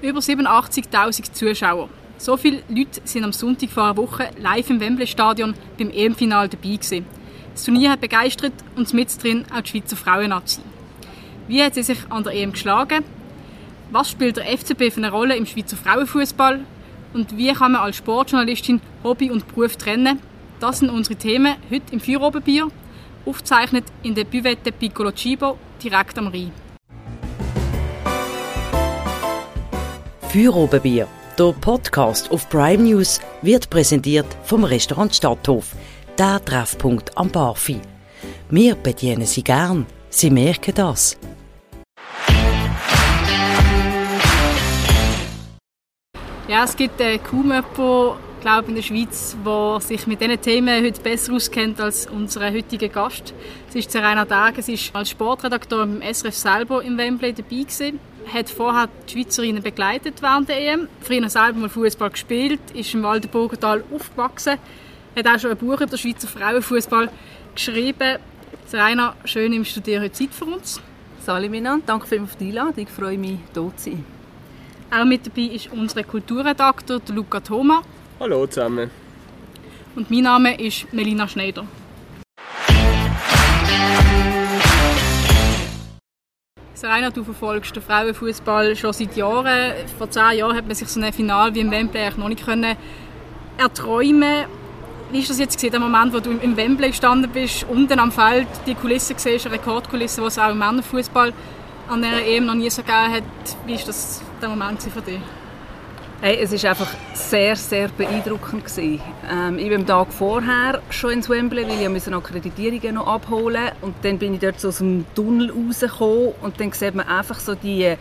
Über 87.000 Zuschauer. So viele Leute sind am Sonntag vor einer Woche live im Wembley-Stadion beim EM-Final dabei gewesen. Das Turnier hat begeistert und mit drin auch die Schweizer Frauen-Nazi. Wie hat sie sich an der EM geschlagen? Was spielt der FCB für eine Rolle im Schweizer Frauenfußball? Und wie kann man als Sportjournalistin Hobby und Beruf trennen? Das sind unsere Themen heute im Feuerobenbier, aufgezeichnet in der Buvette Piccolo Cibo, direkt am Rhein. Feuerobenbier, der Podcast auf Prime News, wird präsentiert vom Restaurant Stadthof, der Treffpunkt am Barfi. Wir bedienen Sie gern, Sie merken das. Ja, es gibt äh, kaum jemanden, glaube in der Schweiz, der sich mit diesen Themen heute besser auskennt als unser heutiger Gast. Es ist Serena Dagen, sie ist als Sportredakteur im SRF selber im Wembley dabei gewesen hat vorher die Schweizerinnen begleitet während der EM. Früher selber mal Fußball gespielt, ist im Waldenburgental aufgewachsen, hat auch schon ein Buch über den Schweizer Frauenfußball geschrieben. Rainer, schön im Studieren heute Zeit für uns. Salut miteinander, danke für die Einladung, ich freue mich, hier zu sein. Auch mit dabei ist unser Kulturredakteur Luca Thoma. Hallo zusammen. Und mein Name ist Melina Schneider. Rainer, du verfolgst den Frauenfußball schon seit Jahren. Vor zehn Jahren hat man sich so ein Final wie im Wembley noch nicht können erträumen Wie ist das jetzt gesehen, der Moment, wo du im Wembley gestanden bist, unten am Feld die Kulisse siehst, eine Rekordkulisse, es auch im Männerfußball an der EM noch nie so gegeben hat. Wie war das der Moment für dich? Hey, es war einfach sehr, sehr beeindruckend. Gewesen. Ähm, ich bin am Tag vorher schon ins Wembley, weil ich musste Akkreditierungen noch abholen Und dann bin ich dort so aus dem Tunnel rausgekommen und dann sieht man einfach so die,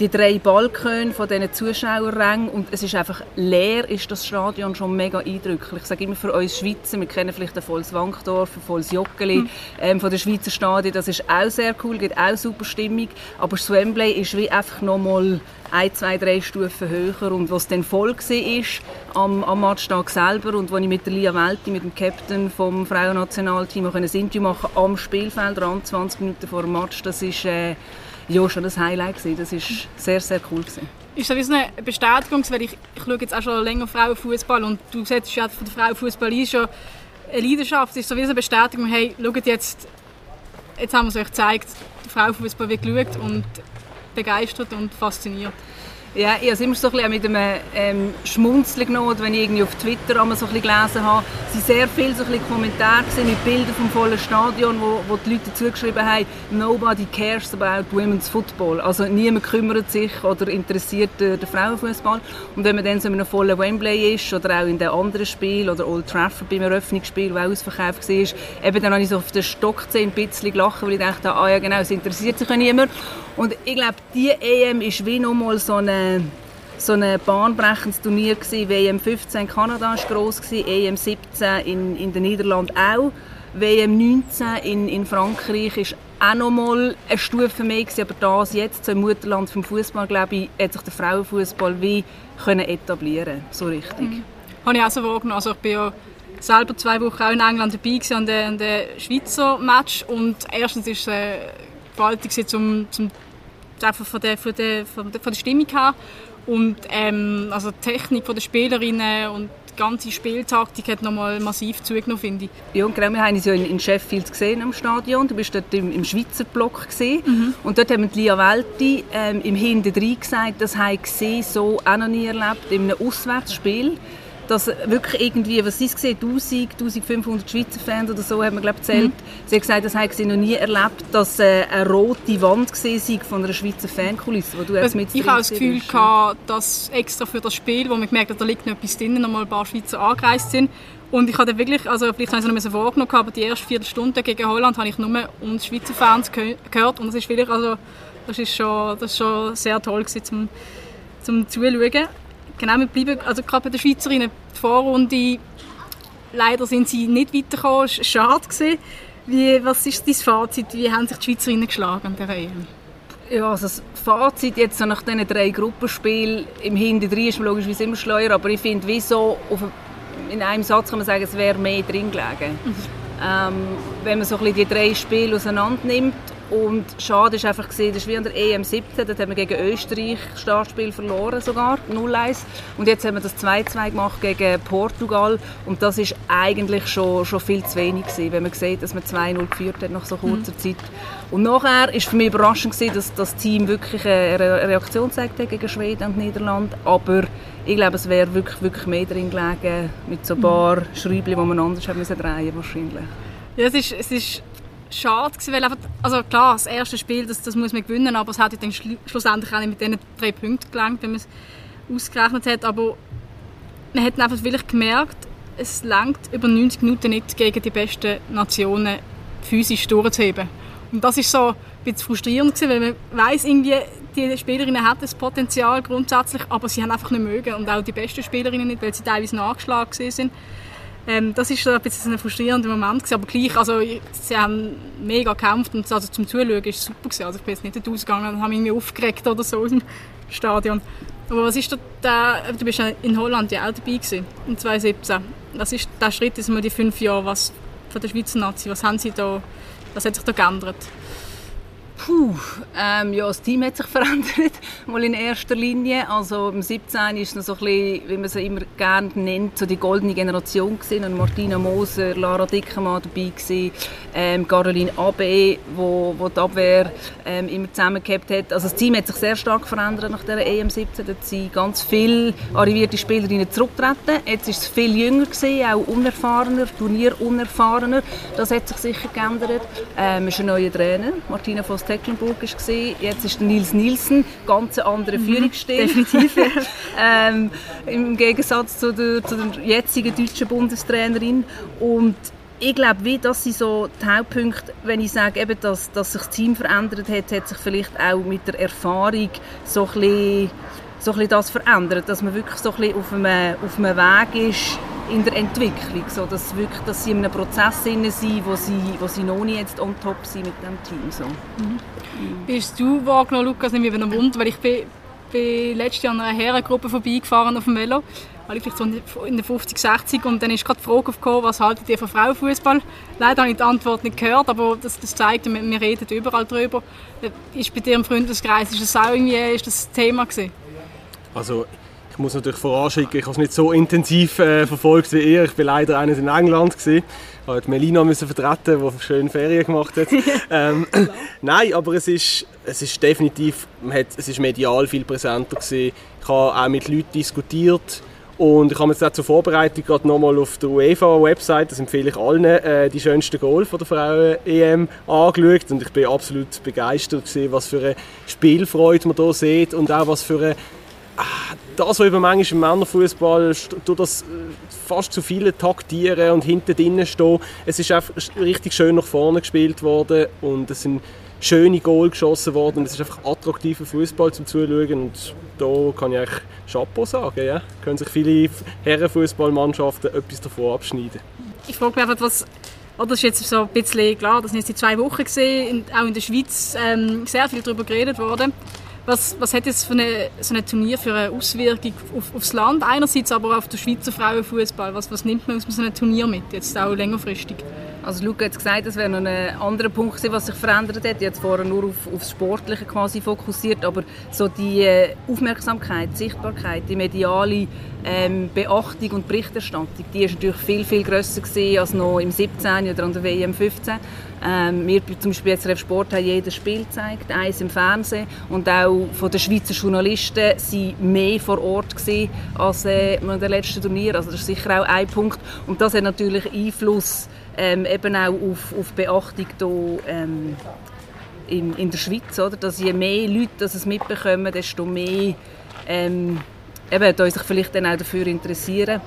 die drei Balkone von diesen Zuschauerrängen und es ist einfach leer, ist das Stadion schon mega eindrücklich. Ich sage immer für uns Schweizer, wir kennen vielleicht ein volles Wankdorf, ein volles Joggeli mhm. ähm, von der Schweizer Stadion, das ist auch sehr cool, gibt auch super Stimmung, aber Wembley ist wie einfach nochmal ein, zwei, drei Stufen höher. Und was dann voll war am, am Matchtag selber und wo ich mit der Lia Welti, mit dem Captain vom Frauennationalteam, auch ein Interview machen am Spielfeld, 20 Minuten vor dem Match, das ist äh, ja, schon das Highlight gewesen. Das ist sehr, sehr cool gewesen. Ist das eine Bestätigung, weil ich, ich schaue jetzt auch schon länger Frauenfußball und du setzt ja von der Frauenfußball ein, schon eine Leidenschaft. Ist so eine Bestätigung, hey, schaut jetzt, jetzt haben wir es euch gezeigt, der Frauenfußball wird geschaut und begeistert und fasziniert. Ja, ich habe es immer so ein mit einem ähm, Schmunzeln genommen, wenn ich irgendwie auf Twitter einmal so ein bisschen gelesen habe. Es waren sehr viele so Kommentare mit Bildern vom vollen Stadion, wo, wo die Leute zugeschrieben haben, «Nobody cares about women's football». Also niemand kümmert sich oder interessiert den, den Frauenfußball. Und wenn man dann so in einem vollen Wembley ist oder auch in den anderen Spielen oder Old Trafford beim Eröffnungsspiel, das ausverkauft war, eben dann habe ich so auf den Stock ein bisschen gelacht, weil ich dachte, ah ja genau, es interessiert sich ja niemand. Und ich glaube, diese EM ist wie nochmal so ein so ein bahnbrechendes Turnier gewesen. WM 15 in Kanada war gross, EM 17 in, in den Niederlanden auch. WM 19 in, in Frankreich ist auch nochmal eine Stufe mehr gewesen, aber das jetzt, so im Mutterland vom Fußball, glaube ich, hat sich der Frauenfußball wie können etablieren, so richtig. Mhm. Habe ich auch so wahrgenommen. Also ich bin ja selber zwei Wochen auch in England dabei gewesen, an den, Schweizer Match und erstens ist äh, gewaltig zum, zum einfach von der, von der, von der, von der Stimmung her und ähm, also die Technik der Spielerinnen und die ganze Spieltaktik hat nochmal massiv zugenommen, finde ich. Ja, und genau, wir haben uns ja in Sheffield gesehen am Stadion. Du bist dort im, im Schweizer Block gesehen. Mhm. Und dort haben Lia Welti ähm, im Hinterdrein gesagt, das habe ich so auch noch nie erlebt in einem Auswärtsspiel dass wirklich irgendwie, was sie gesehen, 1000, 1500 Schweizer Fans oder so, hat man glaube gezählt. Mhm. Sie hat gesagt, das habe sie noch nie erlebt, dass äh, eine rote Wand gesehen von einer Schweizer Fankulisse, wo du jetzt mit Ich habe das Gefühl gehabt, dass extra für das Spiel, wo man gemerkt hat, da liegt noch etwas drin, noch mal ein paar Schweizer angereist sind. Und ich hatte wirklich, also vielleicht habe ich es noch vorgenommen, aber die erste Viertelstunde gegen Holland habe ich nur uns Schweizer Fans gehört und das ist wirklich, also das ist schon, das ist schon sehr toll gewesen zum, zum Zuschauen. Genau, wir bleiben, also gerade bei den Schweizerinnen, die Vorrunde, leider sind sie nicht weitergekommen, schade. Gewesen. Wie, was ist dein Fazit, wie haben sich die Schweizerinnen geschlagen an der EM? Ja, also das Fazit jetzt so nach diesen drei Gruppenspielen, im Hinterdrein ist logischerweise immer schleuer, aber ich finde, wieso in einem Satz kann man sagen, es wäre mehr drin gelegen. Mhm. Ähm, wenn man so ein bisschen die drei Spiele auseinander nimmt Und schade ist einfach gesehen, das ist wie an der EM 17, dort haben wir gegen Österreich das Startspiel verloren sogar, 0-1. Und jetzt haben wir das 2-2 gemacht gegen Portugal und das ist eigentlich schon, schon viel zu wenig gewesen, wenn man sieht, dass man 2-0 geführt hat nach so kurzer mhm. Zeit. Und nachher ist für mich überraschend gewesen, dass das Team wirklich eine Reaktion gezeigt hat gegen Schweden und Niederland, aber ich glaube, es wäre wirklich, wirklich mehr drin gelegen, mit so ein paar mhm. Schräubchen, die man anders hätte müssen drehen wahrscheinlich. Ja, es ist, es ist schade gewesen, weil einfach, also klar, das erste Spiel, das, das muss man gewinnen, aber es hat dann schlussendlich auch nicht mit diesen drei Punkten gelangt, wenn man es ausgerechnet hat, aber man hat einfach wirklich gemerkt, es langt über 90 Minuten nicht gegen die besten Nationen physisch durchzuheben. Und das ist so ein bisschen frustrierend gewesen, weil man weiß irgendwie, die Spielerinnen haben das Potenzial grundsätzlich, aber sie haben einfach nicht mögen und auch die besten Spielerinnen nicht, weil sie teilweise nachgeschlagen sind. Ähm, das ist ein bisschen ein frustrierender Moment gewesen, aber gleich, also sie haben mega gekämpft und also zum Zuschauen ist super gewesen. Also ich bin jetzt nicht ausgegangen und habe mich aufgeregt oder so im Stadion. Aber was ist da, du bist ja in Holland ja auch dabei gewesen, in 2017. Was ist der Schritt, jetzt mal die fünf Jahre, was von der Schweizer Nazi, was haben sie da, was hat sich da geändert? Puh, ähm, ja, das Team hat sich verändert, mal in erster Linie. Also im 17 ist noch so ein bisschen, wie man sie immer gerne nennt, so die goldene Generation gewesen. Und Martina Moser, Lara Dickermann dabei gewesen, ähm, Caroline Abe, wo, wo die Abwehr ähm, immer zusammengehabt hat. Also das Team hat sich sehr stark verändert nach der EM 17. Da sind ganz viele arrivierte Spielerinnen zurückgetreten. Jetzt ist es viel jünger gewesen, auch unerfahrener, turnierunerfahrener. Das hat sich sicher geändert. Ähm, ist ein neuer Trainer, Martina Voss Tecklenburg war. Jetzt ist Nils Nielsen, ganz andere mhm. Definitiv. ähm, Im Gegensatz zu der, zu der jetzigen deutschen Bundestrainerin. Und ich glaube, wie das sind so die Hauptpunkte, wenn ich sage, eben, dass, dass sich das Team verändert hat, hat sich vielleicht auch mit der Erfahrung so ein bisschen, so ein bisschen das verändert, dass man wirklich so ein bisschen auf einem, auf einem Weg ist, in der Entwicklung, so dass, wirklich, dass sie in einem Prozess sind, wo sie, wo sie noch nicht jetzt on top sind mit dem Team. So. Mhm. Mhm. Bist du wahrgenommen, Lukas, nicht wie ein Wunder, weil ich bin, bin letztes Jahr an einer Herrengruppe vorbeigefahren auf dem Velo, weil ich vielleicht so in den 50, 60 und dann ist gerade die Frage aufgekommen, was haltet ihr von Frauenfußball? Leider habe ich die Antwort nicht gehört, aber das, das zeigt, wir, wir reden überall darüber. Ist bei dir im Freundeskreis, ist das auch irgendwie ist das Thema gewesen? Also ich muss natürlich voranschicken, ich habe es nicht so intensiv äh, verfolgt wie ihr. Ich war leider eines in England. Gewesen. Ich musste Melina müssen vertreten, die schöne Ferien gemacht hat. ähm, nein, aber es ist, es ist definitiv, hat, es ist medial viel präsenter gewesen. Ich habe auch mit Leuten diskutiert. Und ich habe jetzt auch zur Vorbereitung gerade nochmal auf der UEFA-Website, das empfehle ich allen, äh, die schönsten Goal von der Frauen-EM angeschaut. Und ich bin absolut begeistert gewesen, was für eine Spielfreude man hier sieht und auch was für eine das, was über manchmal im Männerfußball durch das äh, fast zu viele taktieren und hinten drinnen stehen, es ist einfach richtig schön nach vorne gespielt worden und es sind schöne Goal geschossen worden und es ist einfach attraktiver Fußball zum Zuschauen und da kann ich eigentlich Chapeau sagen, ja. können sich viele Herrenfußballmannschaften etwas davon abschneiden. Ich frage mich einfach, was oder das ist jetzt so ein bisschen klar, das sind jetzt die zwei Wochen gesehen, auch in der Schweiz ähm, sehr viel darüber geredet worden. Was, was hat jetzt für eine, so ein Turnier für eine Auswirkung auf, aufs Land einerseits, aber auch auf den Schweizer Frauenfußball? Was, was nimmt man aus so einem Turnier mit, jetzt auch längerfristig? Also Luca hat gesagt, das wäre noch ein anderer Punkt gewesen, was sich verändert hat. Jetzt vorher nur auf, auf das Sportliche quasi fokussiert, aber so die äh, Aufmerksamkeit, die Sichtbarkeit, die mediale ähm, Beachtung und Berichterstattung, die ist natürlich viel, viel grösser als noch im 17. oder an der WM 15. Ähm, wir zum Beispiel jetzt Sport haben jedes Spiel gezeigt, eins im Fernsehen und auch von den Schweizer Journalisten sind mehr vor Ort gewesen als äh, in den letzten Turnier. Also das ist sicher auch ein Punkt und das hat natürlich Einfluss ähm, eben auch auf, auf Beachtung hier, ähm, in, in der Schweiz, oder? dass je mehr Leute das es mitbekommen, desto mehr ähm, eben, sich vielleicht dann auch dafür interessieren.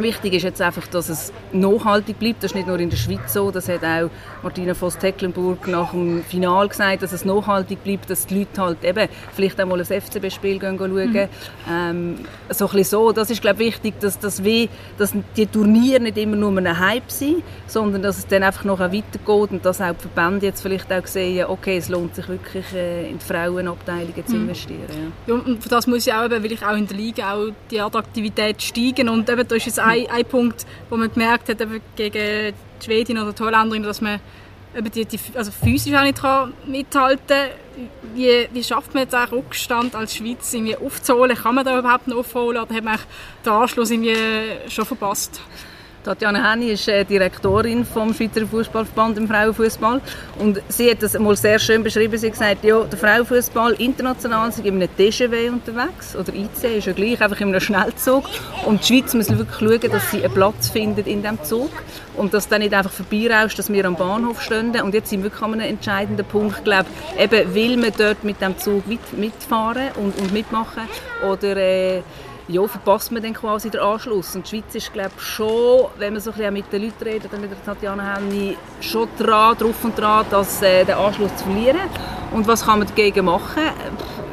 Wichtig ist jetzt einfach, dass es nachhaltig bleibt. Das ist nicht nur in der Schweiz so. Das hat auch Martina Voss-Tecklenburg nach dem Final gesagt, dass es nachhaltig bleibt, dass die Leute halt eben vielleicht auch mal ein FCB-Spiel schauen. Mhm. Ähm, so ein so. Das ist, glaube ich, wichtig, dass, dass, wie, dass die Turniere nicht immer nur ein Hype sind, sondern dass es dann einfach noch weitergeht und dass auch die Verbände jetzt vielleicht auch sehen, okay, es lohnt sich wirklich äh, in die Frauenabteilungen zu mhm. investieren. Ja. ja. und für das muss ja auch, weil ich auch in der Liga auch die Attraktivität steigen und eben da ist jetzt ein, ein Punkt, wo man gemerkt hat, gegen die Schwedin oder die Holländerin, dass man die, die, also physisch auch nicht kann mithalten wie, wie schafft man den Rückstand als Schweiz irgendwie aufzuholen? Kann man da überhaupt noch aufholen oder hat man den Anschluss irgendwie schon verpasst? Tatjana Henny ist äh, Direktorin vom Schweizer Fußballverband im Frauenfußball. Und sie hat das mal sehr schön beschrieben. Sie hat gesagt, ja, der Frauenfußball international ist in einem TGV unterwegs. Oder IC ist ja gleich einfach in einem Schnellzug. Und die Schweiz muss wirklich schauen, dass sie einen Platz findet in diesem Zug. Und dass dann nicht einfach vorbeirauscht, dass wir am Bahnhof stehen. Und jetzt sind wir wirklich an einem entscheidenden Punkt, glaube eben will man dort mit dem Zug mitfahren und, und mitmachen? Oder äh, ja, verpasst man dann quasi den Anschluss. Und die Schweiz ist, glaube schon, wenn man so ein bisschen mit den Leuten redet, mit der Tatjana Henny, schon dran, drauf und dran, das, äh, den Anschluss zu verlieren. Und was kann man dagegen machen?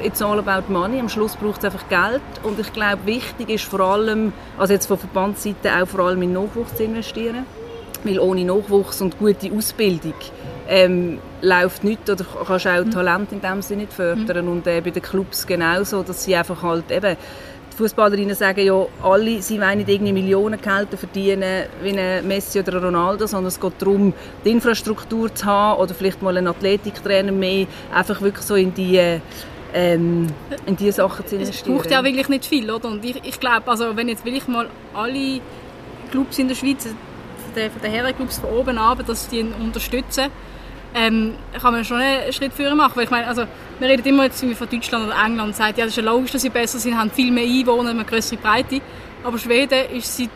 It's all about money. Am Schluss braucht es einfach Geld. Und ich glaube, wichtig ist vor allem, also jetzt von Verbandsseite auch vor allem in Nachwuchs zu investieren. Weil ohne Nachwuchs und gute Ausbildung ähm, läuft nichts oder kannst auch mhm. Talent in dem Sinne nicht fördern. Mhm. Und äh, bei den Clubs genauso, dass sie einfach halt eben Fußballerinnen sagen ja alle, sie wollen nicht irgendwie Millionengehälter verdienen wie ein Messi oder ein Ronaldo, sondern es geht darum, die Infrastruktur zu haben oder vielleicht mal einen Athletiktrainer mehr, einfach wirklich so in die ähm, in diese Sachen zu investieren. Es braucht ja wirklich nicht viel, oder? Und ich, ich glaube, also wenn jetzt will ich mal alle Clubs in der Schweiz, von den, von den Herrenclubs von oben ab, dass die ihn unterstützen, ähm, kann man schon einen Schritt führen machen. Weil ich meine, also, wir reden immer jetzt von Deutschland oder England und sagt, ja, das ist ja logisch, dass sie besser sind, haben viel mehr Einwohner, eine größere Breite. Aber Schweden ist seit,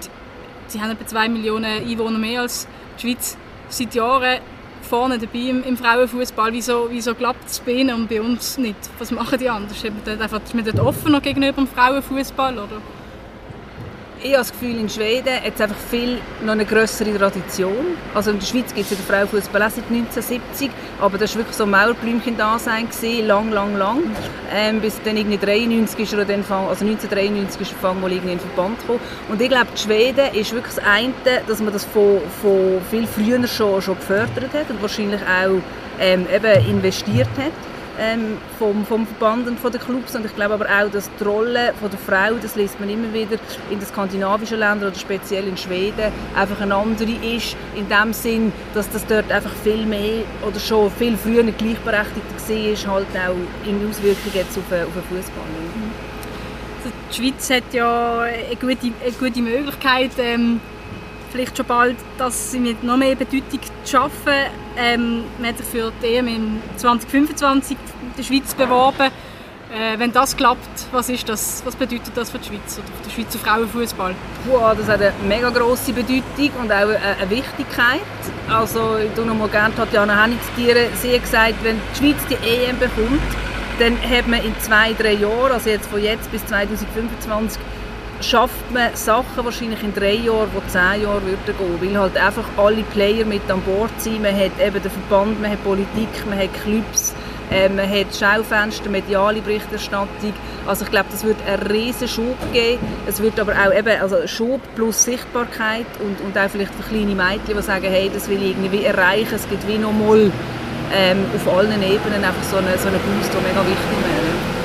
sie haben etwa zwei Millionen Einwohner mehr als die Schweiz, seit Jahren vorne dabei im, im Frauenfußball. Wieso, wieso klappt es bei ihnen und bei uns nicht? Was machen die anders? Ist man dort, einfach, ist man dort offener gegenüber dem Frauenfußball oder? Ich habe das Gefühl, in Schweden hat es einfach viel noch eine größere Tradition. Also in der Schweiz gibt es ja den Frauenfußball seit 1970, aber das war wirklich so ein Mauerblümchen-Dasein, lang, lang, lang. Ähm, bis dann irgendwie 93 ist dann, also 1993 ist er mal irgendwie in den Verband gekommen. Und ich glaube, Schweden ist wirklich das eine, dass man das von, von viel früher schon, schon gefördert hat und wahrscheinlich auch ähm, eben investiert hat ähm, vom, vom Verband und von den Clubs. Und ich glaube aber auch, dass die Rolle von der Frau, das liest man immer wieder in den skandinavischen Ländern oder speziell in Schweden, einfach eine andere ist, in dem Sinn, dass das dort einfach viel mehr oder schon viel früher gleichberechtigt war, halt auch in Auswirkungen jetzt auf, auf den Fußball. Also die Schweiz hat ja eine gute, eine gute Möglichkeit, ähm, vielleicht schon bald das mit noch mehr Bedeutung schaffen. Ähm, man hat sich für die EM in 2025 in der Schweiz beworben. Äh, wenn das klappt, was, ist das, was bedeutet das für die Schweiz oder für den Schweizer Frauenfußball? Wow, das hat eine mega grosse Bedeutung und auch eine, Wichtigkeit. Also ich tue noch mal gerne Tatjana Hennig zitieren. Sie hat gesagt, wenn die Schweiz die EM bekommt, dann hat man in zwei, drei Jahren, also jetzt von jetzt bis 2025, schafft man Sachen wahrscheinlich in drei Jahren, die zehn Jahre würden gehen, weil halt einfach alle Player mit an Bord sind. Man hat eben den Verband, man hat Politik, man hat Clubs, äh, man hat Schaufenster, mediale Berichterstattung. Also ich glaube, das wird einen riesen Schub geben. Es wird aber auch eben, also Schub plus Sichtbarkeit und, und auch vielleicht für kleine Mädchen, die sagen, hey, das will ich irgendwie erreichen. Es gibt wie nochmal ähm, auf allen Ebenen einfach so einen so eine Boost, der mega wichtig wäre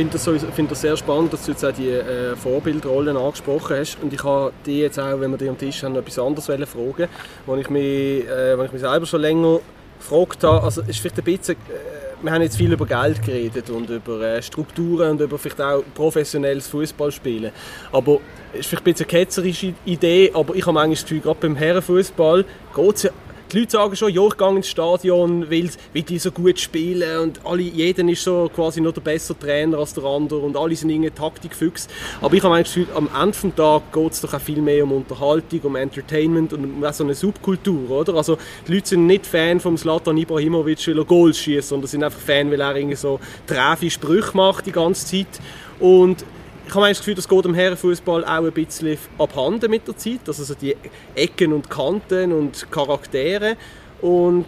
finde das, find das sehr spannend, dass du jetzt auch die äh, Vorbildrollen angesprochen hast. Und ich habe die jetzt auch, wenn wir die am Tisch haben, etwas anderes fragen wo ich mich, äh, wo ich mich selber schon länger gefragt habe. Also, ist vielleicht ein bisschen, äh, wir haben jetzt viel über Geld geredet und über äh, Strukturen und über vielleicht auch professionelles Fußballspielen. Aber es ist vielleicht ein bisschen eine ketzerische Idee, aber ich habe manchmal das Gefühl, gerade beim Herrenfußball geht es ja die Leute sagen schon, ja, ich gehe ins Stadion, weil, weil die so gut spielen und alle, jeder ist so quasi noch der bessere Trainer als der andere und alle sind irgendwie Taktikfüchse. Aber ich habe das Gefühl, am Ende des Tages geht es doch auch viel mehr um Unterhaltung, um Entertainment und um so eine Subkultur, oder? Also die Leute sind nicht Fan von Zlatan Ibrahimovic, weil er Goals schießt, sondern sind einfach Fan, weil er irgendwie so träfe Sprüche macht die ganze Zeit und ich habe das Gefühl, das geht im Herrenfußball auch ein bisschen abhanden mit der Zeit. Also so die Ecken und Kanten und Charaktere. Und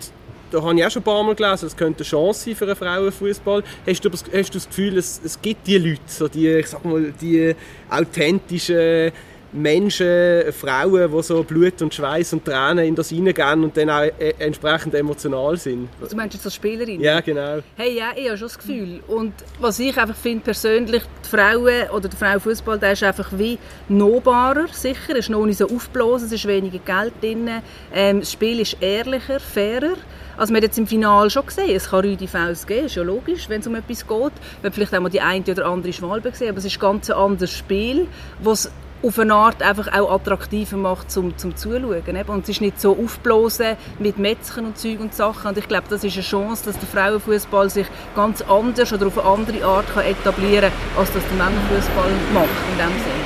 da habe ich auch schon ein paar Mal gelesen, das könnte eine Chance sein für einen Frauenfußball. Hast du, hast du das Gefühl, es, es gibt die Leute, so die, ich sag mal, die authentischen Menschen, Frauen, die so Blut und Schweiß und Tränen in das hineingehen und dann auch äh, entsprechend emotional sind. Also meinst du jetzt als Spielerin? Ja, genau. Hey, ja, ich habe schon das Gefühl. Und was ich einfach finde persönlich, die Frauen oder der Frauenfußball, der ist einfach wie nahbarer, sicher. Es ist noch nicht so aufgeblasen, es ist weniger Geld drin. Ähm, das Spiel ist ehrlicher, fairer. Also man hat jetzt im Finale schon gesehen, es kann Rüdi Fouls geben, ist ja logisch, wenn es um etwas geht. Wir haben vielleicht auch mal die eine oder andere Schwalbe gesehen, aber es ist ganz ein anderes Spiel, was auf eine Art einfach auch attraktiver macht zum, zum Zuschauen. Und es ist nicht so aufblasen mit Metzgen und Zeug und Sachen. Und ich glaube, das ist eine Chance, dass der Frauenfußball sich ganz anders oder auf eine andere Art kann etablieren kann, als das der Männerfußball macht in dem Sinne.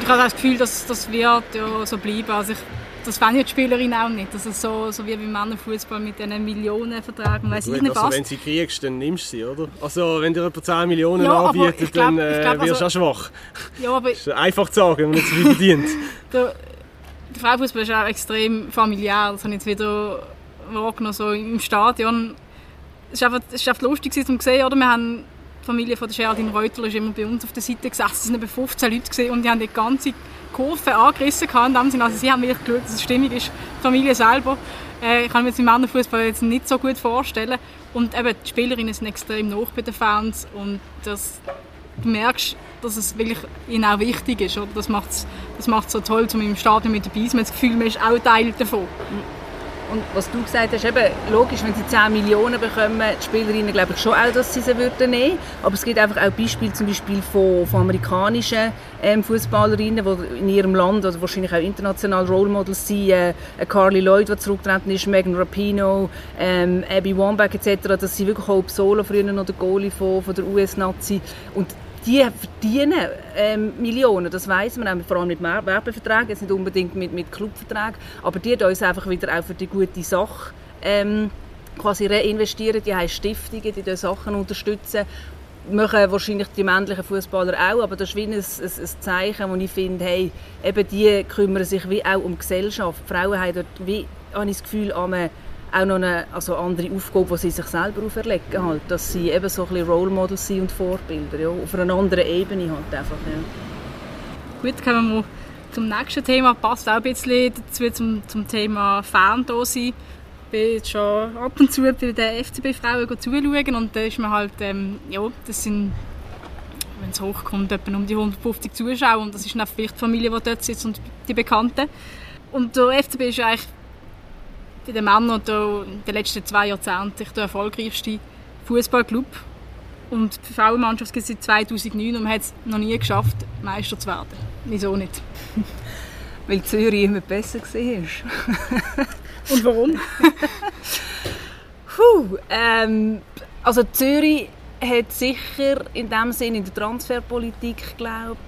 Ich habe das Gefühl, dass das wird ja so bleiben. Also ich das fände die Spielerin auch nicht. Also so, so wie beim Männerfußball mit diesen Millionenverträgen. Weiss Gut, ich nicht also wenn sie kriegst, dann nimmst du sie, oder? Also wenn dir jemand 10 Millionen Ja, anbietet, glaub- dann äh, glaub, wirst du also- auch schwach. Ja, aber Das ist einfach zu sagen, wenn man nicht so viel verdient. der, der Frauenfußball ist auch extrem familiär. Das habe ich jetzt wieder wahrgenommen, so im Stadion. Es war einfach, es ist einfach lustig um zu sehen, oder? Wir haben Familie von der Geraldine Reuterl ist immer bei uns auf der Seite gesessen. Es waren etwa 15 Leute gewesen, und die haben die ganze Kurve angerissen. In dem Sinne. Also sie haben wirklich geschaut, dass es stimmig ist. Die Familie selber. Äh, ich kann mir jetzt im Männerfußball jetzt nicht so gut vorstellen. Und eben, die Spielerinnen sind extrem hoch bei den Fans. Und das, du merkst, dass es wirklich ihnen auch wichtig ist. Oder? Das macht es das macht's so toll, um im Stadion mit dabei zu sein. Man hat das Gefühl, man ist auch Teil davon. Und was du gesagt hast, eben, logisch, wenn sie 10 Millionen bekommen, die Spielerinnen glaube ich schon auch, dass sie sie würden nehmen. Aber es gibt einfach auch Beispiele zum Beispiel von, von amerikanischen ähm, Fußballerinnen, die in ihrem Land oder wahrscheinlich auch international Role Models sind. Äh, eine Carly Lloyd, die zurückgetreten ist, Megan Rapinoe, ähm, Abby Wambach etc. Das sind wirklich auch Solo früher noch der Goalie von, von der US-Nazi. Und die verdienen ähm, Millionen, das weiß man auch, vor allem mit Werbeverträgen, jetzt nicht unbedingt mit, mit Clubverträgen, aber die uns einfach wieder auch für die gute Sache ähm, quasi reinvestieren, die haben Stiftungen, die diese Sachen unterstützen machen wahrscheinlich die männlichen Fußballer auch, aber das ist wie ein, ein, ein Zeichen, wo ich finde, hey, eben die kümmern sich wie auch um die Gesellschaft. Die Frauen haben dort wie, habe ich das Gefühl, an auch noch eine also andere Aufgabe, die sie sich selber auferlegen, halt, dass sie eben so ein bisschen Role Models sind und Vorbilder, ja, auf einer anderen Ebene halt einfach. Ja. Gut, kommen wir zum nächsten Thema. Passt auch ein bisschen dazu zum, zum Thema Fan da sein. Ich bin jetzt schon ab und zu bei den FCB-Frauen zuschauen und da ist man halt, ähm, ja, das sind, wenn es hochkommt, etwa um die 150 Zuschauer und das ist dann vielleicht die Familie, die dort sitzt und die Bekannten. Und der FCB ist eigentlich bei den Männern in den letzten zwei Jahrzehnten der erfolgreichste Fußballclub. Und die Frauenmannschaft gibt es seit 2009 und man hat es noch nie geschafft, Meister zu werden. Wieso nicht? Weil Zürich immer besser war. Und warum? Puh, ähm, also Zürich hat sicher in dem Sinn in der Transferpolitik, glaube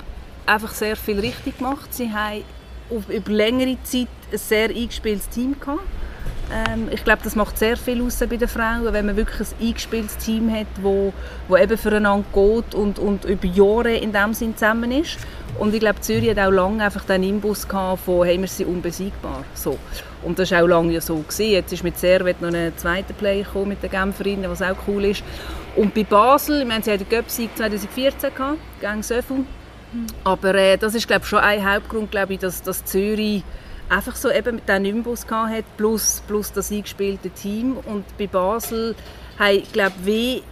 einfach sehr viel richtig gemacht. Sie haben über längere Zeit ein sehr eingespieltes Team gehabt. Ähm, ich glaube, das macht sehr viel aus bei den Frauen, wenn man wirklich ein eingespieltes Team hat, wo, wo eben füreinander geht und, und über Jahre in dem Sinn zusammen ist. Und ich glaube, Zürich hat auch lange einfach den Imbus gehabt von «Hey, wir sind unbesiegbar». So. Und das war auch lange ja so. Gewesen. Jetzt ist mit Servet noch ein zweiter Player gekommen, mit den Genferinnen, was auch cool ist. Und bei Basel, ich meine, sie hatten den Göpsieg 2014 gehabt, gegen Söffel. Aber äh, das ist glaube ich, schon ein Hauptgrund, glaube ich, dass, dass Zürich einfach so eben diesem Nimbus gehabt hat, plus, plus das eingespielte Team. Und bei Basel haben, glaube ich,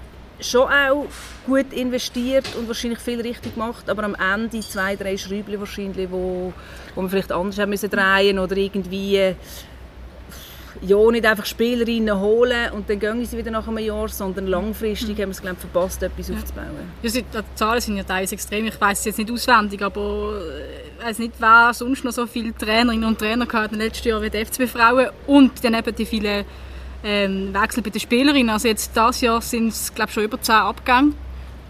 schon auch gut investiert und wahrscheinlich viel richtig gemacht, aber am Ende zwei, drei Schräubchen wahrscheinlich, wo, wo man vielleicht anders haben müssen drehen oder irgendwie ja, nicht einfach Spielerinnen holen und dann gehen sie wieder nach einem Jahr, sondern langfristig haben wir es glaube ich, verpasst, etwas aufzubauen. Ja, die Zahlen sind ja teilweise extrem. Ich weiß es jetzt nicht auswendig, aber ich weiß nicht, wer sonst noch so viele Trainerinnen und Trainer gehabt in den letzten Jahren wie die FCB Frauen und dann eben die vielen ähm, Wechsel bei den Spielerinnen. Also jetzt dieses Jahr sind es glaube schon über 10 Abgänge.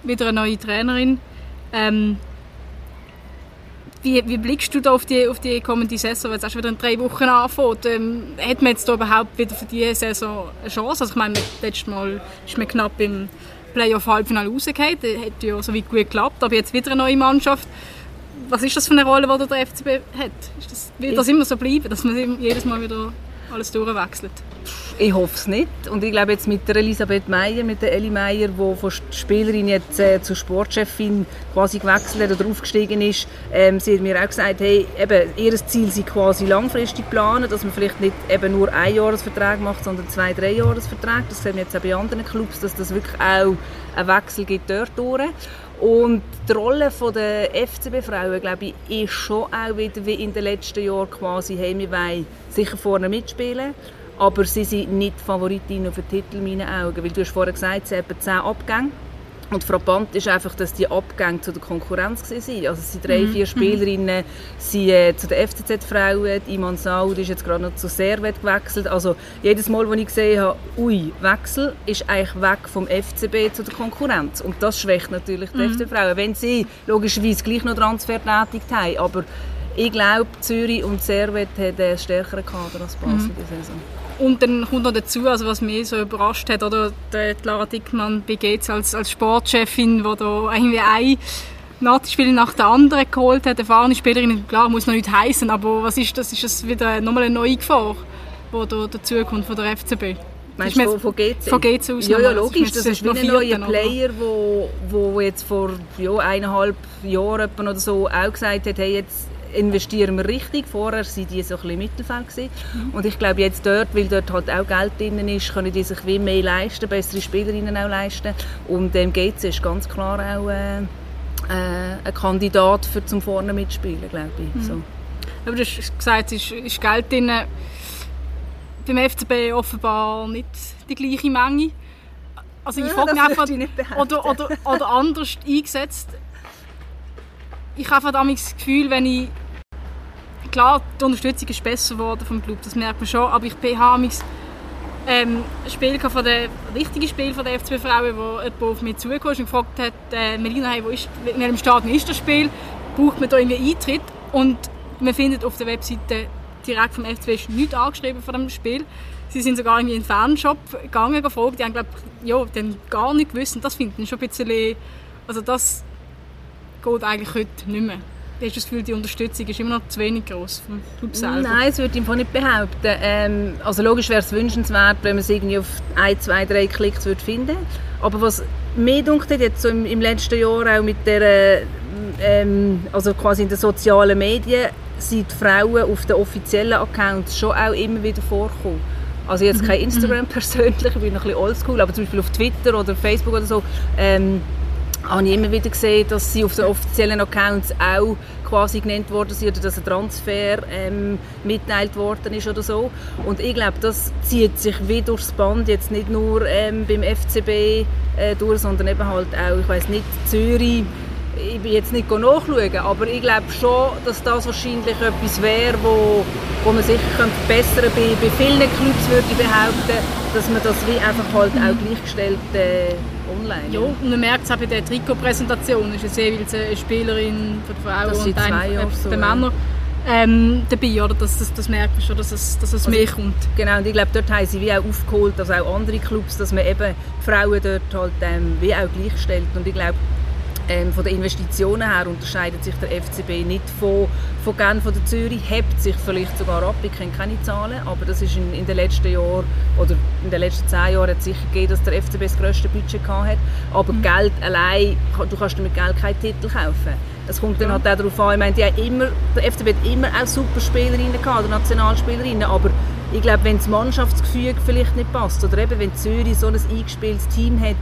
Wieder eine neue Trainerin. Ähm, wie, wie blickst du da auf die, auf die kommende Saison, wenn es erst wieder in drei Wochen anfängt? Ähm, hat man jetzt da überhaupt wieder für diese Saison eine Chance? Also ich meine, letztes Mal ist man knapp im Playoff-Halbfinale rausgefallen. Das hat ja so weit gut geklappt, aber jetzt wieder eine neue Mannschaft. Was ist das für eine Rolle, die der FCB hat? Ist das, wird das immer so bleiben, dass man jedes Mal wieder alles durchwechselt? Ich hoffe es nicht. Und ich glaube jetzt mit der Elisabeth Meyer, mit der Eli Meyer, die von Spielerin jetzt äh, zur Sportchefin quasi gewechselt oder aufgestiegen ist, ähm, sie hat mir auch gesagt, hey, eben, ihr Ziel sei quasi langfristig planen, dass man vielleicht nicht eben nur ein Jahresvertrag macht, sondern zwei, drei Jahresverträge. Das sehen wir jetzt auch bei anderen Clubs, dass das wirklich auch einen Wechsel gibt dort durch. Und die Rolle der FCB-Frauen, glaube ich, ist schon auch wieder wie in den letzten Jahren quasi, hey, wir wollen sicher vorne mitspielen, aber sie sind nicht Favoritinnen für den Titel in meinen Augen, weil du hast vorher gesagt, sie haben 10 Abgänge und frappant ist einfach, dass die Abgänge zu der Konkurrenz waren. Also es sind drei, mhm. vier mhm. Spielerinnen sind, äh, zu den FCZ-Frauen. Iman Saud ist jetzt gerade noch zu Servet gewechselt. Also jedes Mal, als ich gesehen habe, ui, Wechsel, ist eigentlich weg vom FCB zu der Konkurrenz. Und das schwächt natürlich die mhm. FCB-Frauen. Wenn sie logischerweise gleich noch Transfer tätigt haben. Aber ich glaube, Zürich und Servet haben einen stärkeren Kader als Basel mhm. diese Saison. Und dann kommt noch dazu, also was mich so überrascht hat, oder die Lara Dickmann bei GEZ als, als Sportchefin, die da irgendwie ein Nazi-Spieler nach der anderen geholt hat, erfahrene Spielerin, klar, muss noch nicht heißen, aber was ist das? Ist das wieder nochmal eine neue Gefahr, die da dazukommt von der FCB? Meinst du von, von GC? Von GC aus Ja, ja logisch. Das, ist, das ist wie ein neuer Player, der wo, wo jetzt vor ja, eineinhalb Jahren oder so auch gesagt hat, hey, jetzt investieren wir richtig. Vorher waren die so ein bisschen im Mittelfeld. Mhm. Und ich glaube, jetzt dort, weil dort halt auch Geld drin ist, können die sich wie mehr leisten, bessere Spielerinnen auch leisten. Und ähm, GC ist ganz klar auch äh, äh, ein Kandidat für zum vorne mitspielen, glaube ich. Mhm. So. Aber du hast gesagt, es ist, ist Geld drin. Beim FCB offenbar nicht die gleiche Menge. Also ich ja, frage mich einfach, oder, oder, oder anders eingesetzt ich habe das Gefühl, wenn ich klar, die Unterstützung ist besser geworden vom Club, das merkt man schon, aber ich habe ähm, ein Spiel von der richtige Spiel von der FCB Frauen, wo jemand auf mich zugekommen ist und gefragt hat, äh, Melina, hey, wo ist, in welchem Stadion ist das Spiel? Braucht man da irgendwie Eintritt? Und man findet auf der Webseite direkt vom FCB ist nichts angeschrieben von dem Spiel. Sie sind sogar irgendwie in den Fanshop gegangen, gefragt, die haben glaube ja, die gar nicht gewusst und das ich schon ein bisschen, also das geht eigentlich heute nicht mehr. Hast du das Gefühl, die Unterstützung ist immer noch zu wenig groß vom Club selber? Nein, das würde ich nicht behaupten. Ähm, also logisch wäre es wünschenswert, wenn man es irgendwie auf ein, zwei, drei Klicks würde finden Aber was mir dunkt jetzt so im, im, letzten Jahr auch mit der, ähm, also quasi in den sozialen Medien, sind Frauen auf den offiziellen Accounts schon auch immer wieder vorkommen. Also jetzt kein mhm. Instagram persönlich, ich bin noch ein bisschen oldschool, aber zum Beispiel auf Twitter oder Facebook oder so, ähm, habe ich immer wieder gesehen, dass sie auf den offiziellen Accounts auch quasi genannt worden sind oder dass ein Transfer ähm, mitteilt worden ist oder so. Und ich glaube, das zieht sich wie durchs Band, jetzt nicht nur ähm, beim FCB äh, durch, sondern eben halt auch, ich weiß nicht, Zürich, ich bin jetzt nicht nachschauen, aber ich glaube schon, dass das wahrscheinlich etwas wäre, wo, wo man sicher verbessern könnte. Bei, bei vielen Clubs würde ich behaupten, dass man das wie einfach halt auch gleichgestellt äh, online. Ja, und man merkt es auch bei der Trikotpräsentation. Es ist jeweils eine Spielerin von der Frauen und ein, so, der Männer ähm, dabei, oder? Dass, dass, das merkt man schon, dass es, dass es also, mehr kommt. Genau, und ich glaube, dort haben sie wie auch aufgeholt, also auch andere Clubs, dass man eben die Frauen dort halt ähm, wie auch gleichstellt. Und ich glaube, ähm, von den Investitionen her unterscheidet sich der FCB nicht von, von Genf oder Zürich, hebt sich vielleicht sogar ab, ich kenne keine Zahlen, aber das ist in, in den letzten Jahren oder in den letzten zehn Jahren hat sicher gegeben, dass der FCB das grösste Budget hat. Aber mhm. Geld allein, du kannst mit Geld keinen Titel kaufen. Es kommt dann halt auch darauf an, ich meine, die haben immer, der FCB hat immer auch super Spielerinnen gehabt, oder Nationalspielerinnen, aber ich glaube, wenn das Mannschaftsgefüge vielleicht nicht passt oder eben wenn Zürich so ein eingespieltes Team hat,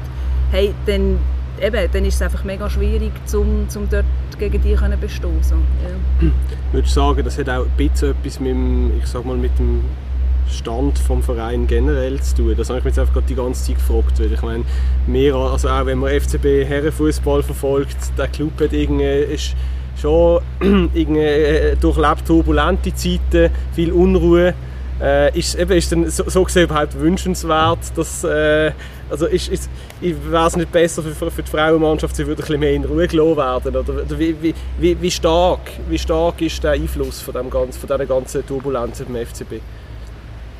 hey, dann eben, dann ist es einfach mega schwierig, um, um dort gegen die zu bestehen. So, ja. Würdest du sagen, das hat auch ein bisschen etwas mit dem, ich sag mal, mit dem Stand vom Verein generell zu tun? Das habe ich mich jetzt einfach die ganze Zeit gefragt, weil ich meine, mehr, also auch wenn man FCB Herrenfußball verfolgt, der Club hat irgendwie, schon irgendwie äh, durchlebt turbulente Zeiten, viel Unruhe äh, ist, eben, ist dann so, so gesehen überhaupt wünschenswert, dass, äh, also ist, ist, wäre es nicht besser für, für die Frauenmannschaft, sie würde ein bisschen mehr in Ruhe gelassen werden? Oder, wie, wie, wie, wie, stark, wie stark ist der Einfluss von, dem ganzen, von dieser ganzen Turbulenz im FCB?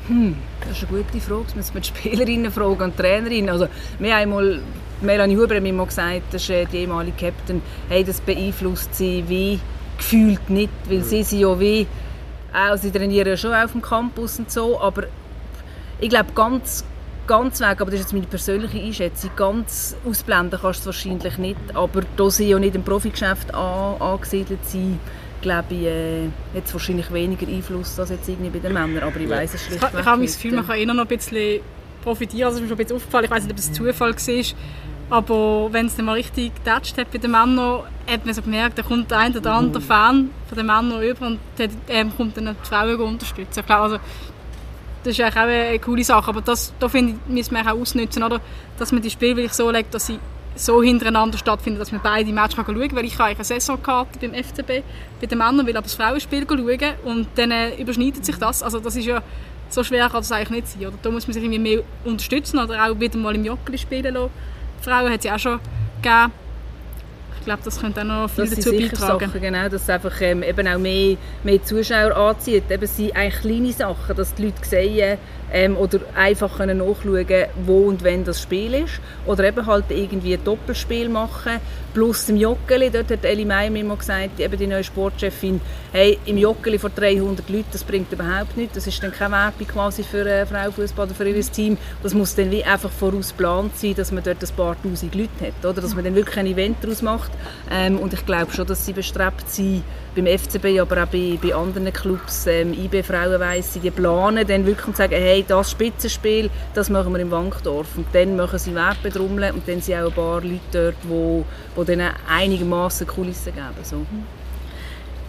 Hm, das ist eine gute Frage. Das müssen wir die Spielerinnen fragen und die Trainerinnen. Also, wir haben einmal, Melanie Huber hat mir mal gesagt, das ist äh, die ehemalige Captain, hey, das beeinflusst sie wie gefühlt nicht, weil mhm. sie sind ja wie auch, sie trainieren schon auf dem Campus und so, aber ich glaube, ganz, ganz weg, aber das ist jetzt meine persönliche Einschätzung, ganz ausblenden kannst du es wahrscheinlich nicht, aber da sie ja nicht im Profigeschäft an, angesiedelt sind, glaube ich, äh, hat es wahrscheinlich weniger Einfluss als jetzt irgendwie bei den Männern, aber ich weiß es schlichtweg Ich, ich habe das Gefühl, man kann eher noch ein bisschen profitieren, also ist mir schon ein bisschen aufgefallen, ich weiß nicht, ob es Zufall war, aber wenn es dann mal richtig getatscht hat bei den Männern, hat man so gemerkt, da kommt der eine oder andere mhm. Fan von den Männern über und der, ähm, kommt dann die Frauen unterstützen. Klar, also, das ist auch eine coole Sache, aber das, da finde ich, müssen wir auch ausnutzen, oder? dass man die Spiele wirklich so legt, dass sie so hintereinander stattfinden, dass man beide Matches schauen kann. Weil ich habe eine Saisonkarte beim FCB, bei den Männern will aber das Frauenspiel schauen und dann äh, überschneidet sich das. Also das ist ja so schwer kann das eigentlich nicht sein. Oder? Da muss man sich irgendwie mehr unterstützen oder auch wieder mal im Jockeli spielen lassen. Die Frauen hat es ja auch schon gegeben glaube, das könnte auch noch viel das dazu beitragen. Sachen, genau, dass es einfach ähm, eben auch mehr, mehr Zuschauer anzieht. Eben sind eigentlich kleine Sachen, dass die Leute sehen ähm, oder einfach können nachschauen wo und wenn das Spiel ist. Oder eben halt irgendwie ein Doppelspiel machen. Plus im Joggeli, dort hat Eli Meyer mir mal gesagt, eben die neue Sportchefin, hey, im Joggeli vor 300 Leuten, das bringt überhaupt nichts. Das ist dann keine Werbung quasi für äh, Frauenfußball oder für ihr Team. Das muss dann wie einfach voraus geplant sein, dass man dort ein paar tausend Leute hat. Oder? Dass man dann wirklich ein Event daraus macht. Ähm, und ich glaube schon, dass sie bestrebt sind, beim FCB, aber auch bei, bei anderen Clubs, ähm, IB Frauen weiss sie, die planen dann wirklich und sagen, hey, das Spitzenspiel, das machen wir im Wankdorf. Und dann machen sie Werbedrummeln und dann sind auch ein paar Leute dort, die, die dann einigermaßen Kulissen geben. So.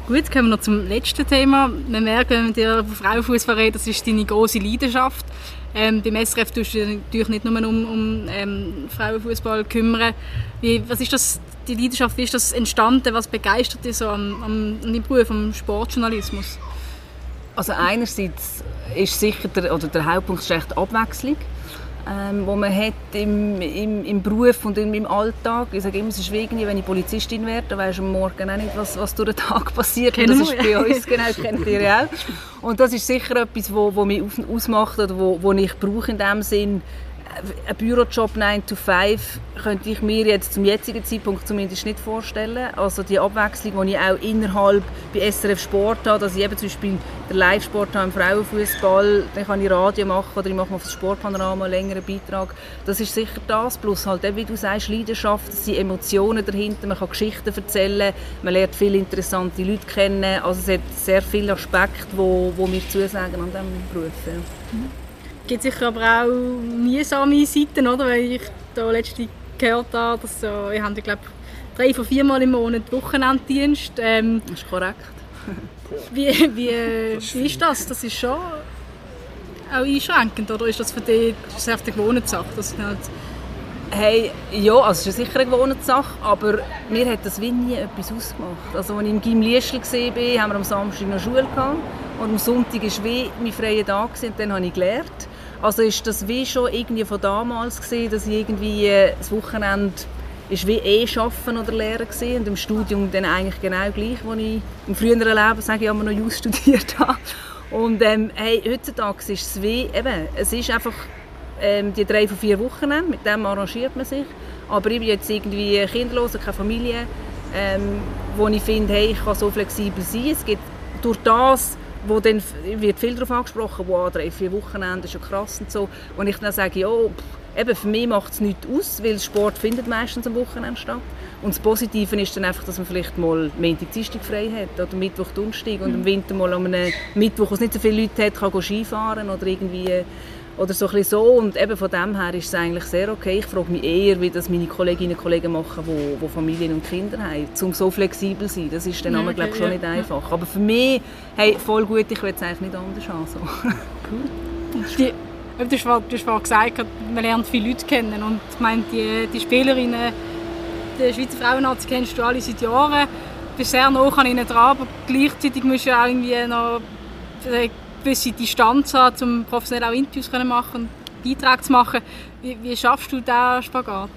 Gut, kommen wir noch zum letzten Thema. Wir merken, wenn wir über Frauenfußball reden, das ist deine große Leidenschaft. Ähm, beim SRF tust du natürlich nicht nur um, um ähm, Frauenfußball kümmern. Wie, was ist das, die Leidenschaft, wie ist das entstanden? Was begeistert dich so am, am, an deinem Beruf, am Sportjournalismus? Also einerseits ist sicher der, oder der Hauptpunkt ist echt Abwechslung ähm, wo man hat im, im, im Beruf und im, im Alltag. Ich sage immer, es ist wie wenn ich Polizistin werde, dann weisst du am Morgen auch nicht, was, was durch den Tag passiert. Und das ist bei uns, genau, kennt ihr ja auch. Und das ist sicher etwas, wo, wo mich ausmacht oder wo, wo ich brauche in dem Sinn, ein Bürojob 9 to 5 könnte ich mir jetzt zum jetzigen Zeitpunkt zumindest nicht vorstellen. Also die Abwechslung, die ich auch innerhalb bei SRF Sport habe, dass ich eben zum Beispiel den Live-Sport habe im Frauenfußball, dann kann ich Radio machen oder ich mache auf das Sportpanorama einen längeren Beitrag. Das ist sicher das. Plus halt eben, wie du sagst, Leidenschaft, es sind Emotionen dahinter, man kann Geschichten erzählen, man lernt viele interessante Leute kennen. Also es hat sehr viele Aspekte, die wo mir zusagen an diesem Beruf. Ja. Gibt sicher aber auch mühsame Seiten, oder? Weil ich da letztens gehört habe, dass so, ich habe, glaube drei von vier Mal im Monat Wochenenddienst. Ähm, das ist korrekt. wie, wie, wie ist das? Das ist schon auch einschränkend, oder ist das für dich das ist eine gewohnte Sache? Das halt Hey, ja, also es ist sicher eine gewohnte Sache, aber mir hat das wie nie etwas ausgemacht. Also als ich im Gym Liestl war, haben wir am Samstag noch Schule gehabt und am Sonntag war wie mein freier Tag und dann habe ich gelernt. Also ist das wie schon irgendwie von damals gesehen, dass ich irgendwie äh, das Wochenende ist wie eh Schaffen oder Lehren gesehen und im Studium dann eigentlich genau gleich, wo ich im früheren Leben, sage ich, immer noch Jus studiert habe. Und ähm, hey, heutzutage ist es wie, eben, es ist einfach ähm, die drei von vier Wochen, mit dem arrangiert man sich. Aber ich bin jetzt irgendwie kinderlos, keine Familie, ähm, wo ich finde, hey, ich kann so flexibel sein. Es gibt durch das wo dann wird viel darauf angesprochen, wow, drei, vier Wochenende schon krass und so. Und ich dann sage, ja, eben für mich macht es nichts aus, weil Sport findet meistens am Wochenende statt. Und das Positive ist dann einfach, dass man vielleicht mal Montag, Dienstag frei hat oder Mittwoch, Donnerstag und im Winter mal an einem Mittwoch, wo es nicht so viele Leute hat, kann Skifahren oder irgendwie oder so ein so. Und eben von dem her ist es eigentlich sehr okay. Ich frage mich eher, wie das meine Kolleginnen und Kollegen machen, die, die Familien und Kinder haben, um so flexibel zu sein. Das ist dann ja, okay, glaube schon ja. nicht einfach. Aber für mich, hey, voll gut, ich will es eigentlich nicht anders haben. So. cool. Du hast, vorhin gesagt, man lernt viele Leute kennen und ich meine, die, die Spielerinnen der Schweizer Frauenarzt kennst du alle seit Jahren, du bist sehr nah an ihnen dran, aber gleichzeitig musst du auch irgendwie noch gewisse Distanz haben, um professionell auch Interviews zu machen, Beiträge zu machen. Wie, wie schaffst du diesen Spagat?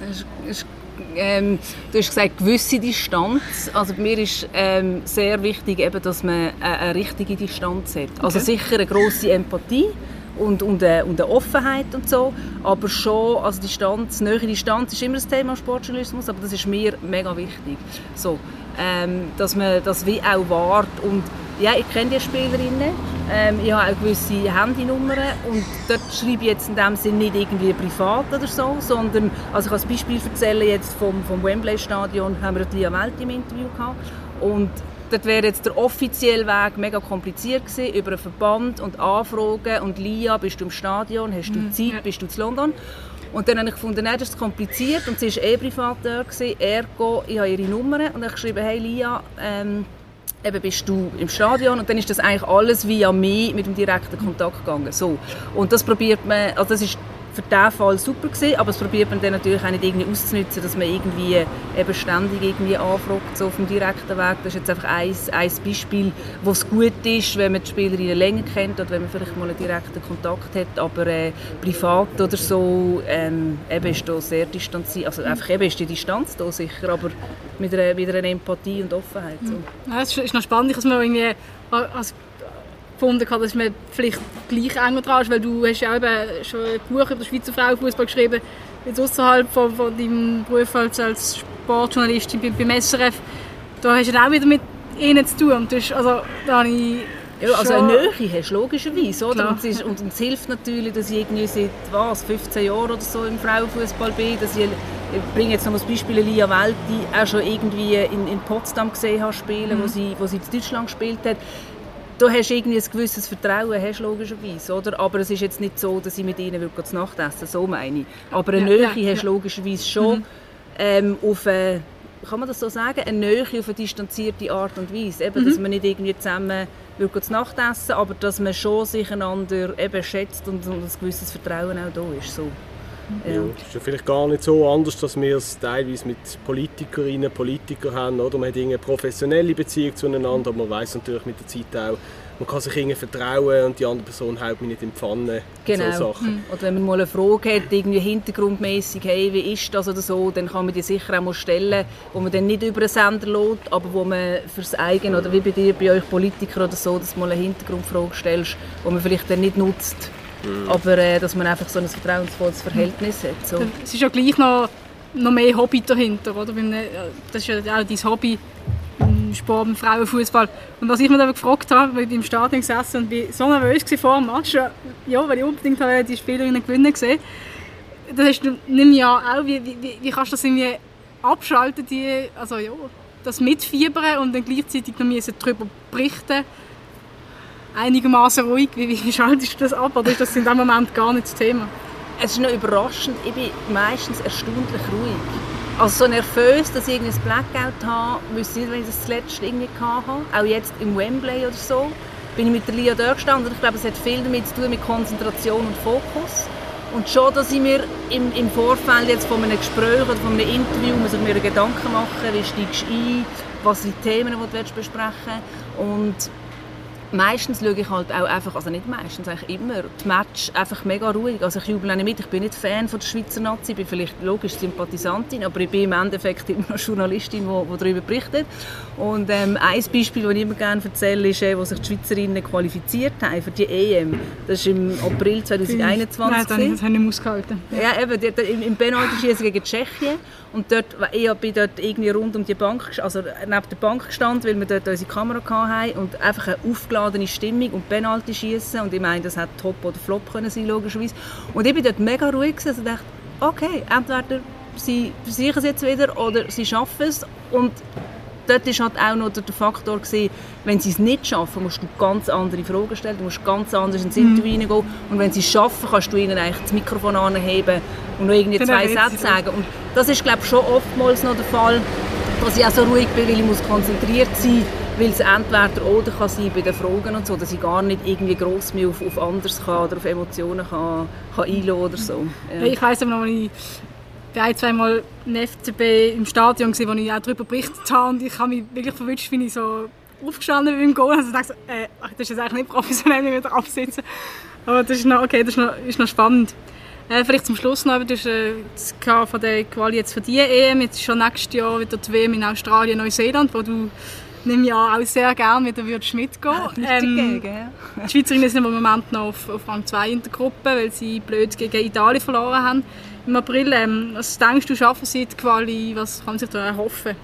Das ist, ähm, du hast gesagt, gewisse Distanz. Also mir ist ähm, sehr wichtig, eben, dass man eine, eine richtige Distanz hat. Also okay. sicher eine grosse Empathie und, und, eine, und eine Offenheit und so, aber schon, also Distanz, nähere Distanz ist immer das Thema Sportjournalismus, aber das ist mir mega wichtig. So, ähm, dass man das wie auch wahrt und ja, ich kenne die Spielerinnen. Ähm, ich habe auch gewisse Handynummern. Und dort schreibe ich jetzt in dem Sinne nicht irgendwie privat oder so, sondern, also ich kann als Beispiel erzählen, jetzt vom, vom Wembley-Stadion haben wir Lia Welt im Interview gehabt. Und dort wäre jetzt der offizielle Weg mega kompliziert gewesen, über einen Verband und Anfragen. Und Lia, bist du im Stadion, hast du mhm. Zeit, bist du in London? Und dann habe ich gefunden, nein, das ist kompliziert. Und sie war eh privat da, gewesen, ergo, ich habe ihre Nummern. Und dann habe ich geschrieben, hey Lia, ähm, eben bist du im Stadion und dann ist das eigentlich alles via mich mit dem direkten Kontakt gegangen. So. Und das probiert man, also das ist für diesen Fall super gewesen, aber es probiert man dann natürlich auch nicht irgendwie auszunutzen, dass man irgendwie eben ständig irgendwie anfragt, so auf dem direkten Weg. Das ist jetzt einfach ein, ein Beispiel, wo es gut ist, wenn man die Spielerinnen länger kennt oder wenn man vielleicht mal einen direkten Kontakt hat, aber äh, privat oder so ähm, eben ist da sehr distanziert, also einfach eben ist die Distanz da sicher, aber mit einer, mit einer Empathie und Offenheit. So. Ja, es ist noch spannend, dass man irgendwie als gefunden, dass man vielleicht gleich eng dran ist, weil du hast ja eben schon ein Buch über den Schweizer Frauenfußball geschrieben, jetzt außerhalb von, von deinem Beruf als, als Sportjournalistin beim, beim SRF. Da hast du auch wieder mit ihnen zu tun. Und das, also, da habe ich ja, also eine Nähe hast du logischerweise, oder? Und es, ist, und, es hilft natürlich, dass ich irgendwie seit was, 15 Jahren oder so im Frauenfußball bin, dass ich, ich bringe jetzt noch ein Beispiel, Lia Welti auch schon irgendwie in, in Potsdam gesehen habe spielen, mhm. wo, sie, wo sie in Deutschland gespielt hat du hast irgendwie ein gewisses Vertrauen, hast logischerweise, oder? Aber es ist jetzt nicht so, dass ich mit ihnen wirklich zu Nacht essen so meine ich. Aber eine ja, Nähe ja, hast du logischerweise schon mhm. ähm, auf eine, kann man das so sagen, eine Nähe auf eine distanzierte Art und Weise. Eben, mhm. dass man nicht irgendwie zusammen wirklich zu Nacht essen, aber dass man schon sich einander eben schätzt und, und ein gewisses Vertrauen auch da ist. So. Ja. Ja, ist ja vielleicht gar nicht so anders, dass wir es teilweise mit Politikerinnen und Politikern haben. Oder? Man hat eine professionelle Beziehung zueinander, aber man weiß natürlich mit der Zeit auch, man kann sich irgendwie vertrauen und die andere Person hält mich nicht in die Pfanne. Genau. So Sachen. Mhm. Oder wenn man mal eine Frage hat, irgendwie hintergrundmäßig, hey, wie ist das oder so, dann kann man die sicher auch mal stellen, wo man dann nicht über einen Sender lädt, aber wo man fürs eigene, oder wie bei dir, bei euch Politiker oder so, dass du mal eine Hintergrundfrage stellst, die man vielleicht dann nicht nutzt Mhm. Aber äh, dass man einfach so ein vertrauensvolles Verhältnis hat. So. Es ist ja gleich noch, noch mehr Hobby dahinter, oder? Äh, das ist ja auch dein Hobby im Sport, im Frauenfußball. Und was ich mir dann gefragt habe, weil ich im Stadion gesessen und war so nervös vor dem Match, ja, weil ich unbedingt die Spielerinnen gewinnen gesehen das hast du nimm ja auch, wie, wie, wie kannst du das irgendwie abschalten, die, also ja, das mitfiebern und dann gleichzeitig noch darüber berichten einigermaßen ruhig. Wie, wie schaltest du das ab? Oder ist das in dem Moment gar nicht das Thema? Es ist noch überraschend. Ich bin meistens erstaunlich ruhig. Also so nervös, dass ich ein Blackout habe, wüsste ich nicht, wenn ich das zuletzt irgendwie hatte. Auch jetzt im Wembley oder so bin ich mit der Lia da gestanden. Ich glaube, es hat viel damit zu tun mit Konzentration und Fokus. Und schon, dass ich mir im, im Vorfeld jetzt von einem Gespräch oder von einem Interview muss ich mir Gedanken machen, wie steigst du ein, was sind die Themen, die du besprechen willst. Und meistens schaue ich halt auch einfach, also nicht meistens, eigentlich immer, die Match einfach mega ruhig. Also ich jubel nicht mit, ich bin nicht Fan von der Schweizer Nazi, ich bin vielleicht logisch Sympathisantin, aber ich bin im Endeffekt immer noch Journalistin, die, darüber berichtet. Und ähm, ein Beispiel, das ich immer gerne erzähle, ist, äh, wo sich die Schweizerinnen qualifiziert haben für die EM. Das war im April 2021. Nein, das habe ich nicht ausgehalten. Ja, eben, im, im Penalty-Schießen gegen Tschechien. Und dort, ich bin dort irgendwie rund um die Bank, also neben der Bank gestanden, weil wir dort unsere Kamera hatten und einfach eine aufgeladene Stimmung und Penalty schießen und ich meine, das hätte Top oder Flop können sein logischerweise. Und ich bin dort mega ruhig gewesen, und dachte, okay, entweder sie versuchen es jetzt wieder oder sie schaffen es und dort war halt auch noch der Faktor, gewesen, wenn sie es nicht schaffen, musst du ganz andere Fragen stellen, du musst ganz anders ins Interview mhm. hineingehen und wenn sie es schaffen, kannst du ihnen eigentlich das Mikrofon anheben und noch irgendwie zwei Sätze sagen. Und das ist, glaube ich, schon oftmals noch der Fall, dass ich auch so ruhig bin, weil ich muss konzentriert sein muss, weil es entweder oder kann sein bei den Fragen und so, dass ich gar nicht irgendwie gross mich auf, auf anders kann oder auf Emotionen kann, kann einlassen oder so. Ja. Ich weiss aber noch, ich war ein, zweimal im FCB im Stadion, wo ich auch darüber berichtet habe und ich habe mich wirklich verwünscht, wie ich so aufgestanden bin beim Goal. Also ich dachte, äh, das ist jetzt eigentlich nicht professionell, wenn wir drauf sitzen. Aber das ist noch, okay, das ist noch, ist noch spannend. Äh, vielleicht zum Schluss noch, du hast äh, von der Quali jetzt für die EM, jetzt ist schon nächstes Jahr wieder die WM in Australien, Neuseeland, wo du nehme ja auch sehr gerne wieder würdest mitgehen. Ähm, dagegen, ja. Die Schweizerinnen sind im Moment noch auf, auf Rang 2 in der Gruppe, weil sie blöd gegen Italien verloren haben im April. Ähm, was denkst du, schaffen sie die Quali? Was kann sich da erhoffen?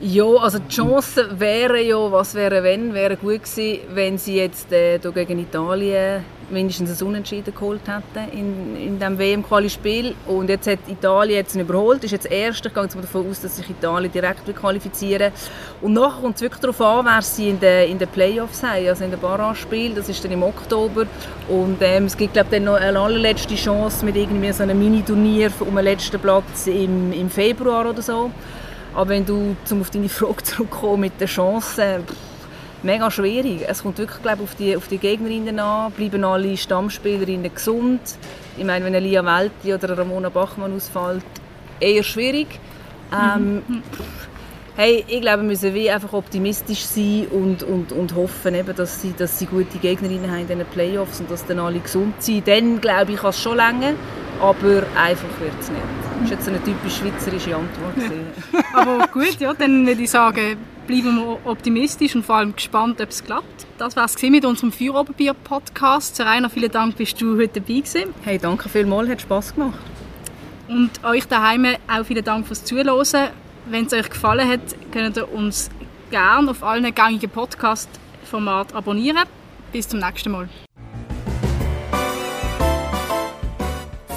Ja, also die Chance wäre ja, was wäre wenn, wäre gut gewesen, wenn sie jetzt äh, gegen Italien mindestens ein Unentschieden geholt hätten in, in diesem WM-Quali-Spiel. Und jetzt hat Italien jetzt überholt, ist jetzt Erster. Ich gehe jetzt davon aus, dass sich Italien direkt qualifizieren Und nachher kommt es wirklich darauf an, wer sie in den, in den Playoffs haben, also in den Barrage-Spiel. Das ist dann im Oktober. Und ähm, es gibt, glaube ich, dann noch eine allerletzte Chance mit irgendwie so einem Mini-Turnier um den letzten Platz im, im Februar oder so. Aber wenn du, um auf deine Frage zurückzukommen, mit den Chancen, pff, mega schwierig. Es kommt wirklich glaub, auf, die, auf die Gegnerinnen an. Bleiben alle Stammspielerinnen gesund? Ich meine, wenn eine Lia Welti oder eine Ramona Bachmann ausfällt, eher schwierig. Ähm, hey, ich glaube, wir müssen wie einfach optimistisch sein und, und, und hoffen, eben, dass, sie, dass sie gute Gegnerinnen haben in den Playoffs und dass dann alle gesund sind. Dann, glaube ich, kann es schon länger, aber einfach wird es nicht. Das war jetzt eine typisch schweizerische Antwort. Aber gut, ja, dann würde ich sagen, bleiben wir optimistisch und vor allem gespannt, ob es klappt. Das war es mit unserem Feuerobenbier-Podcast. Rainer, vielen Dank, bist du heute dabei gewesen. Hey, danke vielmals, hat Spass gemacht. Und euch daheim auch vielen Dank fürs Zuhören. Wenn es euch gefallen hat, könnt ihr uns gerne auf allen gängigen Podcast-Formaten abonnieren. Bis zum nächsten Mal.